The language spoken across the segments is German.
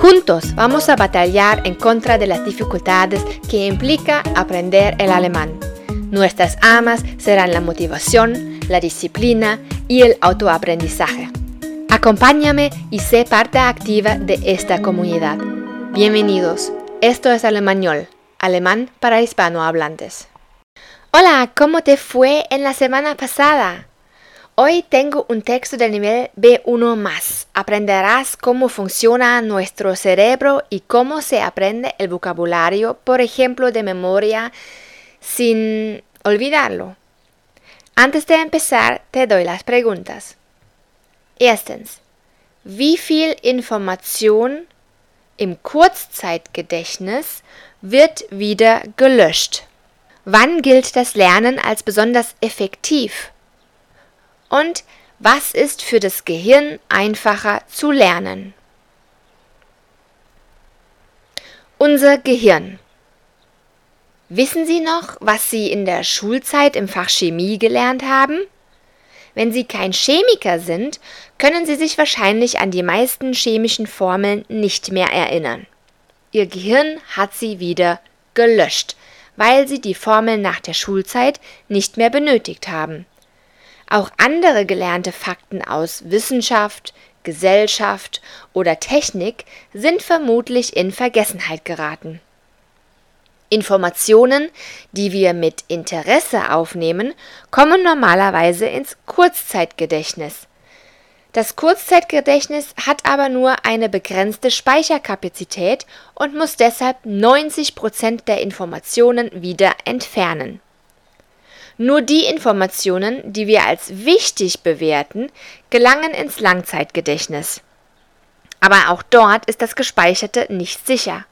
Juntos vamos a batallar en contra de las dificultades que implica aprender el alemán. Nuestras amas serán la motivación, la disciplina y el autoaprendizaje. Acompáñame y sé parte activa de esta comunidad. Bienvenidos. Esto es Alemañol, alemán para hispanohablantes. Hola, ¿cómo te fue en la semana pasada? Hoy tengo un texto del nivel B1 más. Aprenderás cómo funciona nuestro cerebro y cómo se aprende el vocabulario, por ejemplo, de memoria, sin olvidarlo. Antes de empezar, te doy las preguntas. Erstens. Wie viel Information im Kurzzeitgedächtnis wird wieder gelöscht? Wann gilt das Lernen als besonders effektiv? Und was ist für das Gehirn einfacher zu lernen? Unser Gehirn. Wissen Sie noch, was Sie in der Schulzeit im Fach Chemie gelernt haben? Wenn Sie kein Chemiker sind, können Sie sich wahrscheinlich an die meisten chemischen Formeln nicht mehr erinnern. Ihr Gehirn hat sie wieder gelöscht, weil Sie die Formeln nach der Schulzeit nicht mehr benötigt haben. Auch andere gelernte Fakten aus Wissenschaft, Gesellschaft oder Technik sind vermutlich in Vergessenheit geraten. Informationen, die wir mit Interesse aufnehmen, kommen normalerweise ins Kurzzeitgedächtnis. Das Kurzzeitgedächtnis hat aber nur eine begrenzte Speicherkapazität und muss deshalb 90 Prozent der Informationen wieder entfernen. Nur die Informationen, die wir als wichtig bewerten, gelangen ins Langzeitgedächtnis. Aber auch dort ist das Gespeicherte nicht sicher.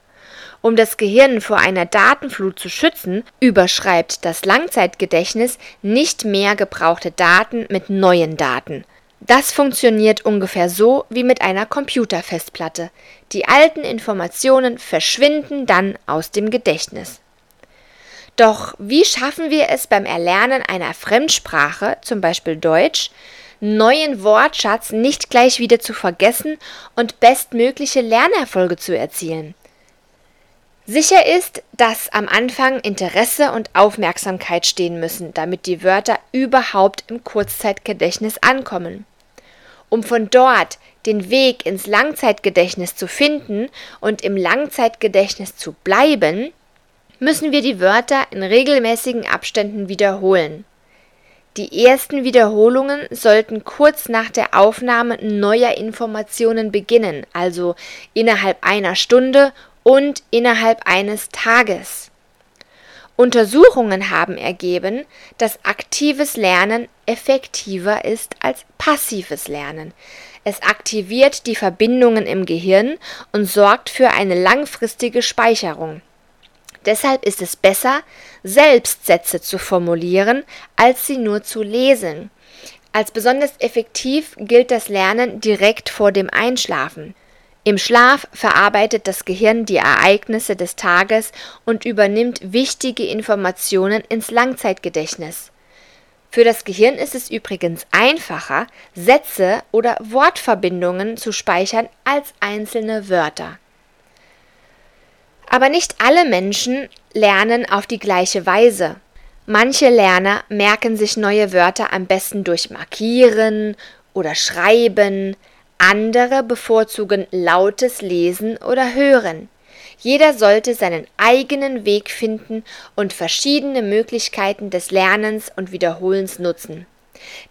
Um das Gehirn vor einer Datenflut zu schützen, überschreibt das Langzeitgedächtnis nicht mehr gebrauchte Daten mit neuen Daten. Das funktioniert ungefähr so wie mit einer Computerfestplatte. Die alten Informationen verschwinden dann aus dem Gedächtnis. Doch wie schaffen wir es beim Erlernen einer Fremdsprache, zum Beispiel Deutsch, neuen Wortschatz nicht gleich wieder zu vergessen und bestmögliche Lernerfolge zu erzielen? Sicher ist, dass am Anfang Interesse und Aufmerksamkeit stehen müssen, damit die Wörter überhaupt im Kurzzeitgedächtnis ankommen. Um von dort den Weg ins Langzeitgedächtnis zu finden und im Langzeitgedächtnis zu bleiben, müssen wir die Wörter in regelmäßigen Abständen wiederholen. Die ersten Wiederholungen sollten kurz nach der Aufnahme neuer Informationen beginnen, also innerhalb einer Stunde und innerhalb eines Tages. Untersuchungen haben ergeben, dass aktives Lernen effektiver ist als passives Lernen. Es aktiviert die Verbindungen im Gehirn und sorgt für eine langfristige Speicherung. Deshalb ist es besser, selbst Sätze zu formulieren, als sie nur zu lesen. Als besonders effektiv gilt das Lernen direkt vor dem Einschlafen. Im Schlaf verarbeitet das Gehirn die Ereignisse des Tages und übernimmt wichtige Informationen ins Langzeitgedächtnis. Für das Gehirn ist es übrigens einfacher, Sätze oder Wortverbindungen zu speichern als einzelne Wörter. Aber nicht alle Menschen lernen auf die gleiche Weise. Manche Lerner merken sich neue Wörter am besten durch Markieren oder Schreiben, andere bevorzugen lautes Lesen oder Hören. Jeder sollte seinen eigenen Weg finden und verschiedene Möglichkeiten des Lernens und Wiederholens nutzen.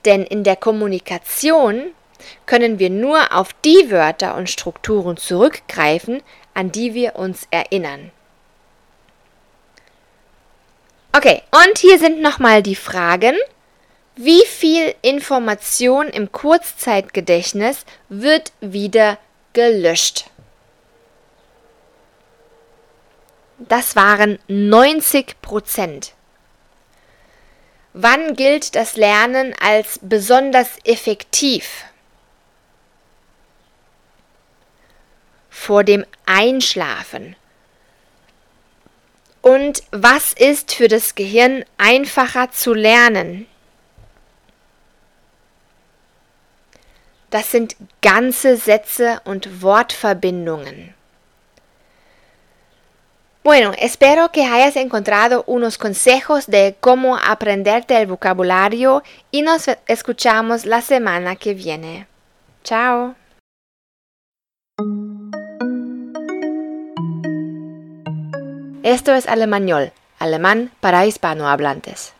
Denn in der Kommunikation können wir nur auf die Wörter und Strukturen zurückgreifen, an die wir uns erinnern. Okay, und hier sind nochmal die Fragen. Wie viel Information im Kurzzeitgedächtnis wird wieder gelöscht? Das waren 90 Prozent. Wann gilt das Lernen als besonders effektiv? Vor dem Einschlafen. Und was ist für das Gehirn einfacher zu lernen? Das sind ganze Sätze und Wortverbindungen. Bueno, espero que hayas encontrado unos consejos de cómo aprenderte el vocabulario y nos escuchamos la semana que viene. Chao. Esto es Alemañol, alemán para hispanohablantes.